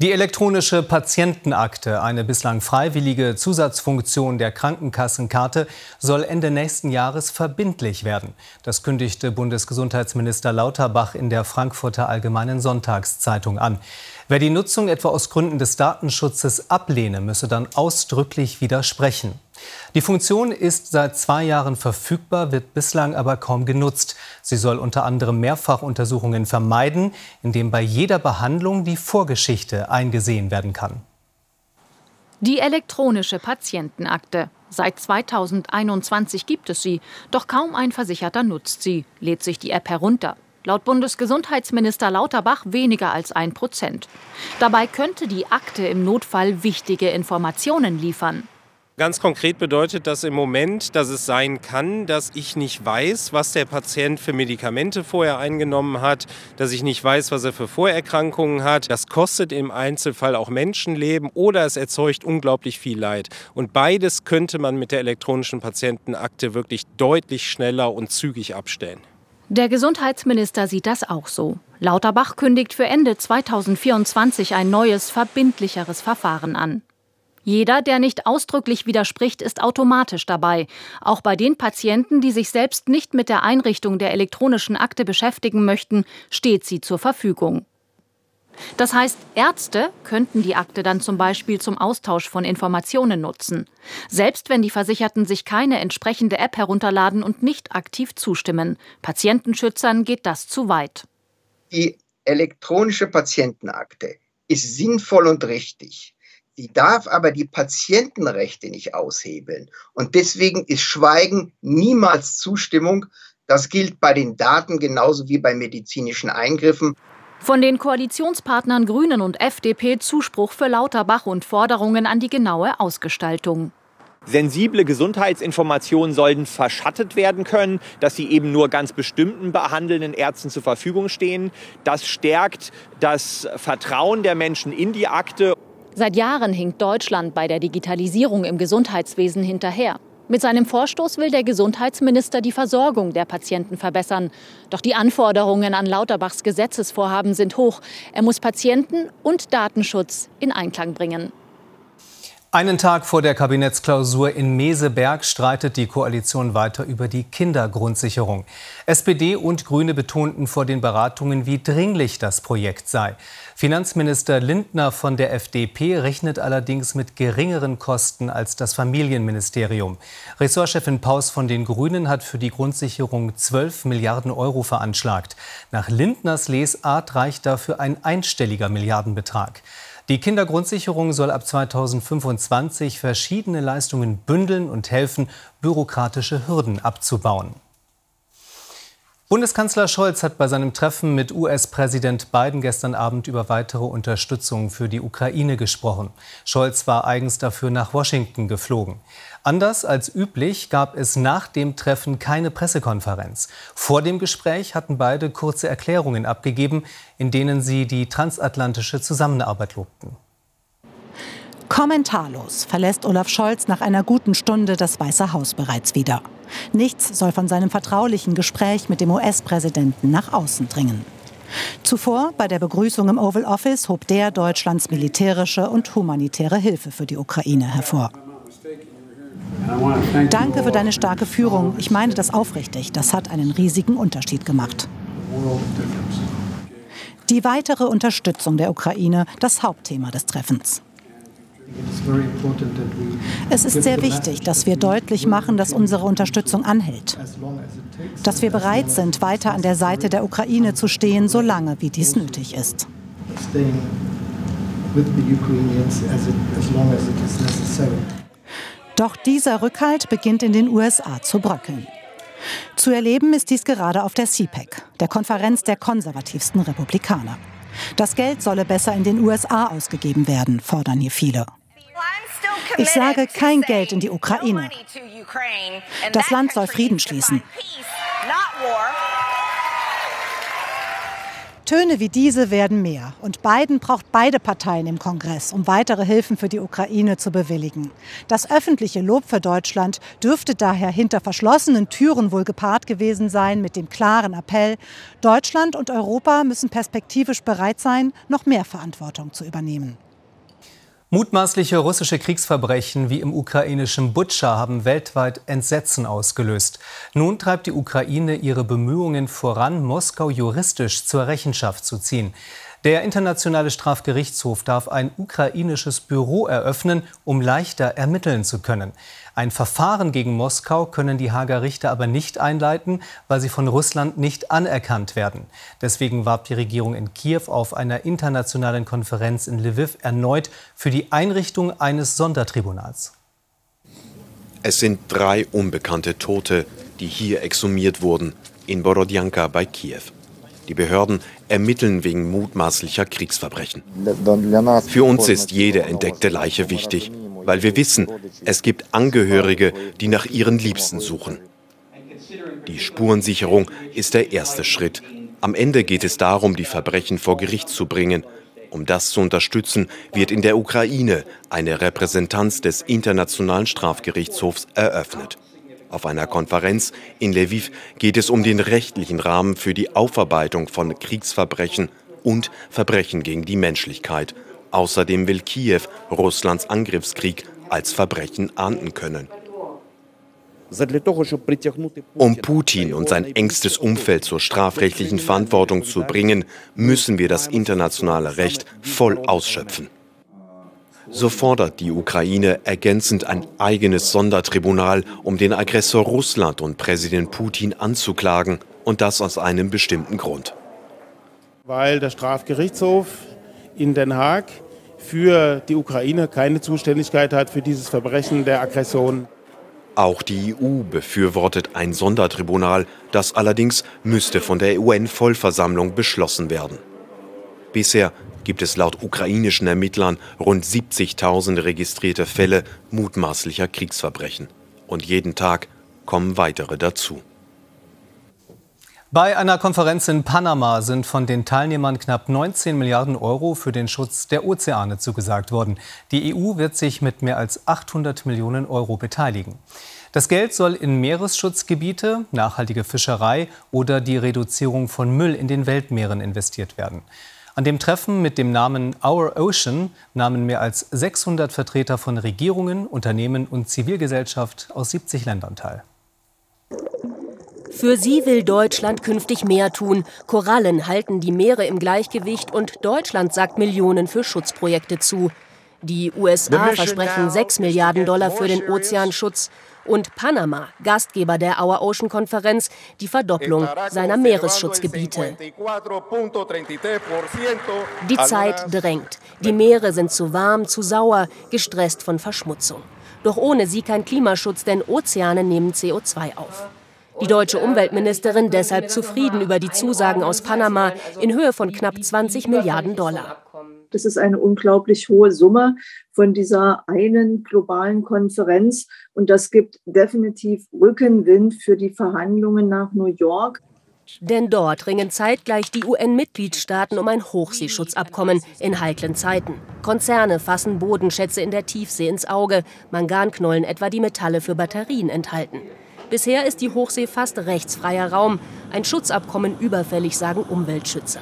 Die elektronische Patientenakte, eine bislang freiwillige Zusatzfunktion der Krankenkassenkarte, soll Ende nächsten Jahres verbindlich werden. Das kündigte Bundesgesundheitsminister Lauterbach in der Frankfurter Allgemeinen Sonntagszeitung an. Wer die Nutzung etwa aus Gründen des Datenschutzes ablehne, müsse dann ausdrücklich widersprechen. Die Funktion ist seit zwei Jahren verfügbar, wird bislang aber kaum genutzt. Sie soll unter anderem Mehrfachuntersuchungen vermeiden, indem bei jeder Behandlung die Vorgeschichte eingesehen werden kann. Die elektronische Patientenakte. Seit 2021 gibt es sie, doch kaum ein Versicherter nutzt sie, lädt sich die App herunter. Laut Bundesgesundheitsminister Lauterbach weniger als ein Prozent. Dabei könnte die Akte im Notfall wichtige Informationen liefern. Ganz konkret bedeutet das im Moment, dass es sein kann, dass ich nicht weiß, was der Patient für Medikamente vorher eingenommen hat, dass ich nicht weiß, was er für Vorerkrankungen hat. Das kostet im Einzelfall auch Menschenleben oder es erzeugt unglaublich viel Leid. Und beides könnte man mit der elektronischen Patientenakte wirklich deutlich schneller und zügig abstellen. Der Gesundheitsminister sieht das auch so. Lauterbach kündigt für Ende 2024 ein neues, verbindlicheres Verfahren an. Jeder, der nicht ausdrücklich widerspricht, ist automatisch dabei. Auch bei den Patienten, die sich selbst nicht mit der Einrichtung der elektronischen Akte beschäftigen möchten, steht sie zur Verfügung. Das heißt, Ärzte könnten die Akte dann zum Beispiel zum Austausch von Informationen nutzen. Selbst wenn die Versicherten sich keine entsprechende App herunterladen und nicht aktiv zustimmen. Patientenschützern geht das zu weit. Die elektronische Patientenakte ist sinnvoll und richtig. Sie darf aber die Patientenrechte nicht aushebeln. Und deswegen ist Schweigen niemals Zustimmung. Das gilt bei den Daten genauso wie bei medizinischen Eingriffen. Von den Koalitionspartnern Grünen und FDP Zuspruch für Lauterbach und Forderungen an die genaue Ausgestaltung. Sensible Gesundheitsinformationen sollten verschattet werden können, dass sie eben nur ganz bestimmten behandelnden Ärzten zur Verfügung stehen. Das stärkt das Vertrauen der Menschen in die Akte. Seit Jahren hinkt Deutschland bei der Digitalisierung im Gesundheitswesen hinterher. Mit seinem Vorstoß will der Gesundheitsminister die Versorgung der Patienten verbessern. Doch die Anforderungen an Lauterbachs Gesetzesvorhaben sind hoch. Er muss Patienten und Datenschutz in Einklang bringen. Einen Tag vor der Kabinettsklausur in Meseberg streitet die Koalition weiter über die Kindergrundsicherung. SPD und Grüne betonten vor den Beratungen, wie dringlich das Projekt sei. Finanzminister Lindner von der FDP rechnet allerdings mit geringeren Kosten als das Familienministerium. Ressortchefin Paus von den Grünen hat für die Grundsicherung 12 Milliarden Euro veranschlagt. Nach Lindners Lesart reicht dafür ein einstelliger Milliardenbetrag. Die Kindergrundsicherung soll ab 2025 verschiedene Leistungen bündeln und helfen, bürokratische Hürden abzubauen. Bundeskanzler Scholz hat bei seinem Treffen mit US-Präsident Biden gestern Abend über weitere Unterstützung für die Ukraine gesprochen. Scholz war eigens dafür nach Washington geflogen. Anders als üblich gab es nach dem Treffen keine Pressekonferenz. Vor dem Gespräch hatten beide kurze Erklärungen abgegeben, in denen sie die transatlantische Zusammenarbeit lobten. Kommentarlos verlässt Olaf Scholz nach einer guten Stunde das Weiße Haus bereits wieder. Nichts soll von seinem vertraulichen Gespräch mit dem US-Präsidenten nach außen dringen. Zuvor bei der Begrüßung im Oval Office hob der Deutschlands militärische und humanitäre Hilfe für die Ukraine hervor. Danke für deine starke Führung. Ich meine das aufrichtig. Das hat einen riesigen Unterschied gemacht. Die weitere Unterstützung der Ukraine, das Hauptthema des Treffens. Es ist sehr wichtig, dass wir deutlich machen, dass unsere Unterstützung anhält. Dass wir bereit sind, weiter an der Seite der Ukraine zu stehen, solange wie dies nötig ist. Doch dieser Rückhalt beginnt in den USA zu bröckeln. Zu erleben ist dies gerade auf der CPAC, der Konferenz der konservativsten Republikaner. Das Geld solle besser in den USA ausgegeben werden, fordern hier viele. Ich sage kein Geld in die Ukraine. Das Land soll Frieden schließen. Töne wie diese werden mehr. Und Biden braucht beide Parteien im Kongress, um weitere Hilfen für die Ukraine zu bewilligen. Das öffentliche Lob für Deutschland dürfte daher hinter verschlossenen Türen wohl gepaart gewesen sein mit dem klaren Appell, Deutschland und Europa müssen perspektivisch bereit sein, noch mehr Verantwortung zu übernehmen. Mutmaßliche russische Kriegsverbrechen wie im ukrainischen Butscha haben weltweit Entsetzen ausgelöst. Nun treibt die Ukraine ihre Bemühungen voran, Moskau juristisch zur Rechenschaft zu ziehen. Der Internationale Strafgerichtshof darf ein ukrainisches Büro eröffnen, um leichter ermitteln zu können. Ein Verfahren gegen Moskau können die Hager Richter aber nicht einleiten, weil sie von Russland nicht anerkannt werden. Deswegen warb die Regierung in Kiew auf einer internationalen Konferenz in Lviv erneut für die Einrichtung eines Sondertribunals. Es sind drei unbekannte Tote, die hier exhumiert wurden, in Borodjanka bei Kiew. Die Behörden ermitteln wegen mutmaßlicher Kriegsverbrechen. Für uns ist jede entdeckte Leiche wichtig, weil wir wissen, es gibt Angehörige, die nach ihren Liebsten suchen. Die Spurensicherung ist der erste Schritt. Am Ende geht es darum, die Verbrechen vor Gericht zu bringen. Um das zu unterstützen, wird in der Ukraine eine Repräsentanz des Internationalen Strafgerichtshofs eröffnet. Auf einer Konferenz in Lviv geht es um den rechtlichen Rahmen für die Aufarbeitung von Kriegsverbrechen und Verbrechen gegen die Menschlichkeit. Außerdem will Kiew Russlands Angriffskrieg als Verbrechen ahnden können. Um Putin und sein engstes Umfeld zur strafrechtlichen Verantwortung zu bringen, müssen wir das internationale Recht voll ausschöpfen. So fordert die Ukraine ergänzend ein eigenes Sondertribunal, um den Aggressor Russland und Präsident Putin anzuklagen, und das aus einem bestimmten Grund. Weil der Strafgerichtshof in Den Haag für die Ukraine keine Zuständigkeit hat für dieses Verbrechen der Aggression. Auch die EU befürwortet ein Sondertribunal, das allerdings müsste von der UN-Vollversammlung beschlossen werden. Bisher gibt es laut ukrainischen Ermittlern rund 70.000 registrierte Fälle mutmaßlicher Kriegsverbrechen. Und jeden Tag kommen weitere dazu. Bei einer Konferenz in Panama sind von den Teilnehmern knapp 19 Milliarden Euro für den Schutz der Ozeane zugesagt worden. Die EU wird sich mit mehr als 800 Millionen Euro beteiligen. Das Geld soll in Meeresschutzgebiete, nachhaltige Fischerei oder die Reduzierung von Müll in den Weltmeeren investiert werden. An dem Treffen mit dem Namen Our Ocean nahmen mehr als 600 Vertreter von Regierungen, Unternehmen und Zivilgesellschaft aus 70 Ländern teil. Für sie will Deutschland künftig mehr tun. Korallen halten die Meere im Gleichgewicht und Deutschland sagt Millionen für Schutzprojekte zu. Die USA versprechen 6 Milliarden Dollar für den Ozeanschutz und Panama, Gastgeber der Our Ocean Konferenz, die Verdopplung seiner Meeresschutzgebiete. Die Zeit drängt. Die Meere sind zu warm, zu sauer, gestresst von Verschmutzung. Doch ohne sie kein Klimaschutz, denn Ozeane nehmen CO2 auf. Die deutsche Umweltministerin deshalb zufrieden über die Zusagen aus Panama in Höhe von knapp 20 Milliarden Dollar. Das ist eine unglaublich hohe Summe von dieser einen globalen Konferenz. Und das gibt definitiv Rückenwind für die Verhandlungen nach New York. Denn dort ringen zeitgleich die UN-Mitgliedstaaten um ein Hochseeschutzabkommen in heiklen Zeiten. Konzerne fassen Bodenschätze in der Tiefsee ins Auge, Manganknollen etwa die Metalle für Batterien enthalten. Bisher ist die Hochsee fast rechtsfreier Raum. Ein Schutzabkommen überfällig, sagen Umweltschützer.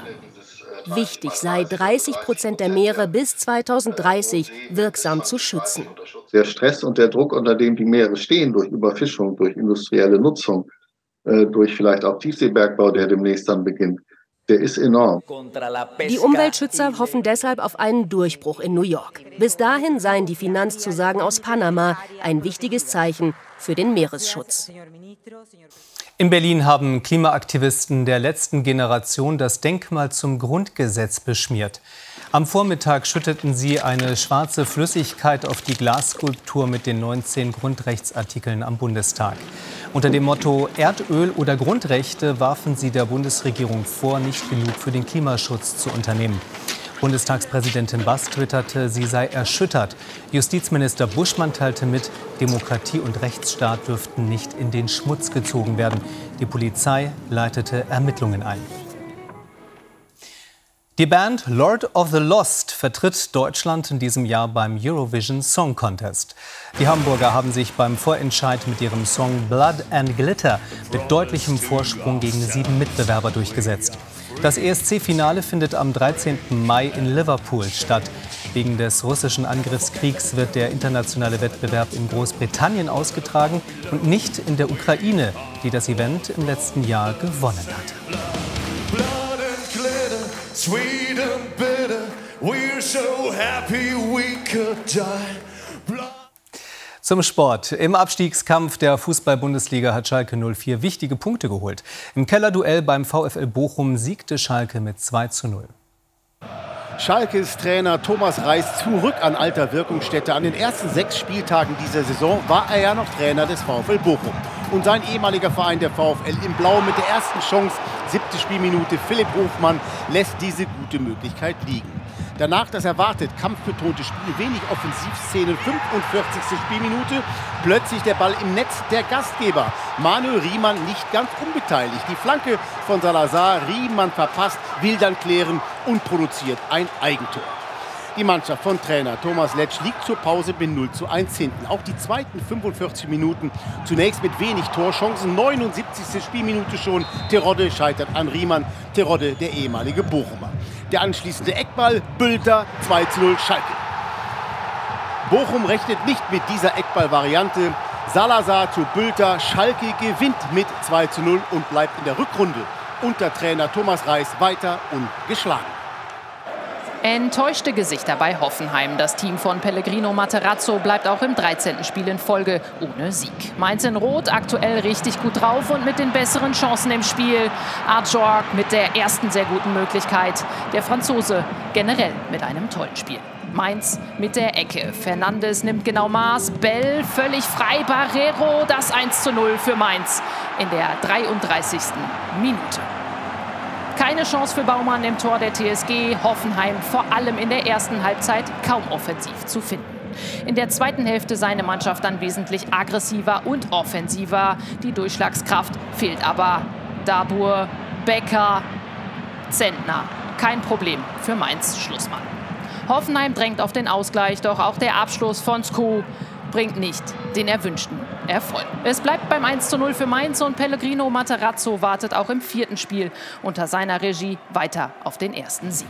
Wichtig sei, 30 Prozent der Meere bis 2030 wirksam zu schützen. Der Stress und der Druck, unter dem die Meere stehen, durch Überfischung, durch industrielle Nutzung, äh, durch vielleicht auch Tiefseebergbau, der demnächst dann beginnt, der ist enorm. Die Umweltschützer hoffen deshalb auf einen Durchbruch in New York. Bis dahin seien die Finanzzusagen aus Panama ein wichtiges Zeichen für den Meeresschutz. In Berlin haben Klimaaktivisten der letzten Generation das Denkmal zum Grundgesetz beschmiert. Am Vormittag schütteten sie eine schwarze Flüssigkeit auf die Glasskulptur mit den 19 Grundrechtsartikeln am Bundestag. Unter dem Motto Erdöl oder Grundrechte warfen sie der Bundesregierung vor, nicht genug für den Klimaschutz zu unternehmen. Bundestagspräsidentin Bass twitterte, sie sei erschüttert. Justizminister Buschmann teilte mit, Demokratie und Rechtsstaat dürften nicht in den Schmutz gezogen werden. Die Polizei leitete Ermittlungen ein. Die Band Lord of the Lost vertritt Deutschland in diesem Jahr beim Eurovision Song Contest. Die Hamburger haben sich beim Vorentscheid mit ihrem Song Blood and Glitter mit deutlichem Vorsprung gegen sieben Mitbewerber durchgesetzt. Das ESC-Finale findet am 13. Mai in Liverpool statt. Wegen des russischen Angriffskriegs wird der internationale Wettbewerb in Großbritannien ausgetragen und nicht in der Ukraine, die das Event im letzten Jahr gewonnen hatte. Zum Sport. Im Abstiegskampf der Fußball-Bundesliga hat Schalke 04 wichtige Punkte geholt. Im Kellerduell beim VfL Bochum siegte Schalke mit 2 zu 0. Schalkes Trainer Thomas Reis zurück an alter Wirkungsstätte. An den ersten sechs Spieltagen dieser Saison war er ja noch Trainer des VfL Bochum. Und sein ehemaliger Verein, der VfL im Blau, mit der ersten Chance, siebte Spielminute, Philipp Hofmann, lässt diese gute Möglichkeit liegen. Danach das erwartet kampfbetonte Spiel, wenig Offensivszenen, 45. Spielminute. Plötzlich der Ball im Netz der Gastgeber. Manuel Riemann nicht ganz unbeteiligt. Die Flanke von Salazar, Riemann verpasst, will dann klären und produziert ein Eigentor. Die Mannschaft von Trainer Thomas Letsch liegt zur Pause mit 0 zu 1 hinten. Auch die zweiten 45 Minuten zunächst mit wenig Torchancen. 79. Spielminute schon. Terodde scheitert an Riemann. Terodde, der ehemalige Bochumer. Der anschließende Eckball, Bülter, 2 zu 0 Schalke. Bochum rechnet nicht mit dieser Eckball-Variante. Salazar zu Bülter. Schalke gewinnt mit 2 zu 0 und bleibt in der Rückrunde unter Trainer Thomas Reis weiter ungeschlagen. Enttäuschte Gesichter bei Hoffenheim. Das Team von Pellegrino Materazzo bleibt auch im 13. Spiel in Folge ohne Sieg. Mainz in Rot aktuell richtig gut drauf und mit den besseren Chancen im Spiel. Arjorg mit der ersten sehr guten Möglichkeit. Der Franzose generell mit einem tollen Spiel. Mainz mit der Ecke. Fernandes nimmt genau Maß. Bell völlig frei. Barrero das 1 zu 0 für Mainz in der 33. Minute. Keine Chance für Baumann im Tor der TSG. Hoffenheim vor allem in der ersten Halbzeit kaum offensiv zu finden. In der zweiten Hälfte seine Mannschaft dann wesentlich aggressiver und offensiver. Die Durchschlagskraft fehlt aber. Dabur, Becker, Zentner. Kein Problem für Mainz Schlussmann. Hoffenheim drängt auf den Ausgleich, doch auch der Abschluss von Sku bringt nicht den erwünschten Erfolg. Es bleibt beim 1 zu 0 für Mainz und Pellegrino Materazzo wartet auch im vierten Spiel unter seiner Regie weiter auf den ersten Sieg.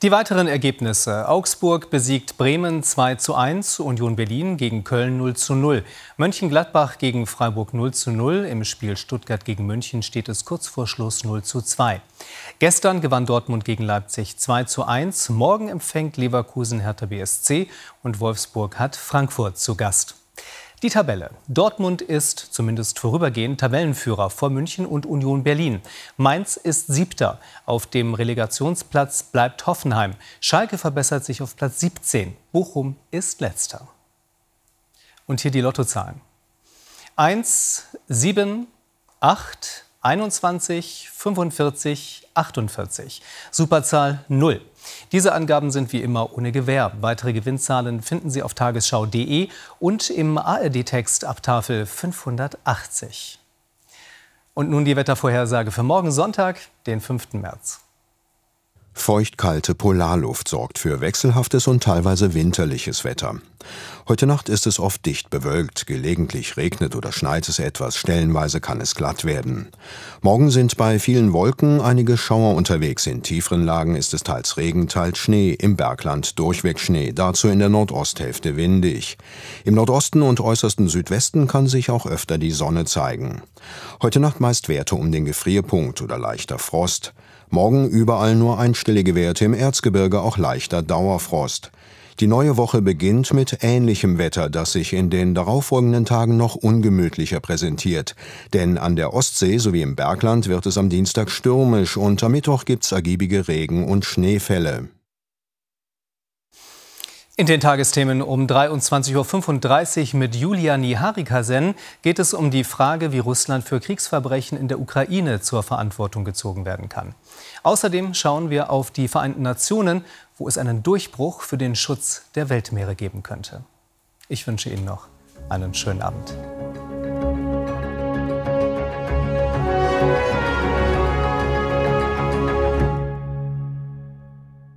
Die weiteren Ergebnisse. Augsburg besiegt Bremen 2 zu 1, Union Berlin gegen Köln 0 zu 0. Mönchengladbach gegen Freiburg 0 zu 0. Im Spiel Stuttgart gegen München steht es kurz vor Schluss 0 zu 2. Gestern gewann Dortmund gegen Leipzig 2 zu 1. Morgen empfängt Leverkusen Hertha BSC und Wolfsburg hat Frankfurt zu Gast. Die Tabelle. Dortmund ist zumindest vorübergehend Tabellenführer vor München und Union Berlin. Mainz ist siebter. Auf dem Relegationsplatz bleibt Hoffenheim. Schalke verbessert sich auf Platz 17. Bochum ist letzter. Und hier die Lottozahlen. 1, 7, 8, 21, 45, 48. Superzahl 0. Diese Angaben sind wie immer ohne Gewähr. Weitere Gewinnzahlen finden Sie auf tagesschau.de und im ARD-Text ab Tafel 580. Und nun die Wettervorhersage für morgen Sonntag, den 5. März. Feuchtkalte Polarluft sorgt für wechselhaftes und teilweise winterliches Wetter. Heute Nacht ist es oft dicht bewölkt, gelegentlich regnet oder schneit es etwas, stellenweise kann es glatt werden. Morgen sind bei vielen Wolken einige Schauer unterwegs, in tieferen Lagen ist es teils Regen, teils Schnee, im Bergland durchweg Schnee, dazu in der Nordosthälfte windig. Im Nordosten und äußersten Südwesten kann sich auch öfter die Sonne zeigen. Heute Nacht meist Werte um den Gefrierpunkt oder leichter Frost. Morgen überall nur einstellige Werte, im Erzgebirge auch leichter Dauerfrost. Die neue Woche beginnt mit ähnlichem Wetter, das sich in den darauffolgenden Tagen noch ungemütlicher präsentiert. Denn an der Ostsee sowie im Bergland wird es am Dienstag stürmisch und am Mittwoch gibt's ergiebige Regen- und Schneefälle. In den Tagesthemen um 23.35 Uhr mit Julia Niharikasen geht es um die Frage, wie Russland für Kriegsverbrechen in der Ukraine zur Verantwortung gezogen werden kann. Außerdem schauen wir auf die Vereinten Nationen, wo es einen Durchbruch für den Schutz der Weltmeere geben könnte. Ich wünsche Ihnen noch einen schönen Abend.